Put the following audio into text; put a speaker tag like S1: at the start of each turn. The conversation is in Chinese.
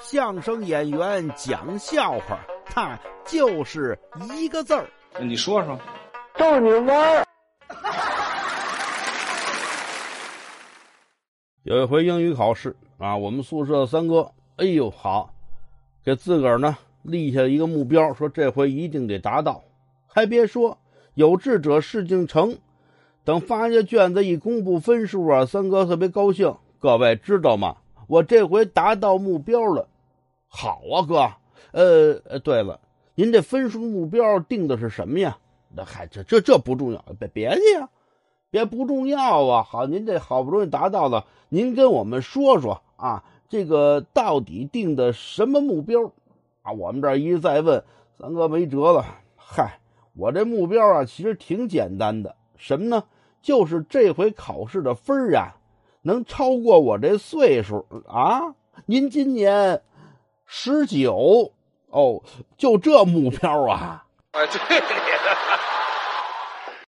S1: 相声演员讲笑话，他就是一个字儿。
S2: 你说说，
S3: 逗你玩儿。
S1: 有一回英语考试啊，我们宿舍三哥，哎呦好，给自个儿呢立下一个目标，说这回一定得达到。还别说，有志者事竟成。等发下卷子一公布分数啊，三哥特别高兴。各位知道吗？我这回达到目标了。好啊，哥。呃呃，对了，您这分数目标定的是什么呀？那嗨，这这这不重要，别别介呀，别不重要啊。好，您这好不容易达到了，您跟我们说说啊，这个到底定的什么目标？啊，我们这一再问，三哥没辙了。嗨，我这目标啊，其实挺简单的。什么呢？就是这回考试的分儿啊，能超过我这岁数啊！您今年十九哦，就这目标啊？
S2: 啊，对的。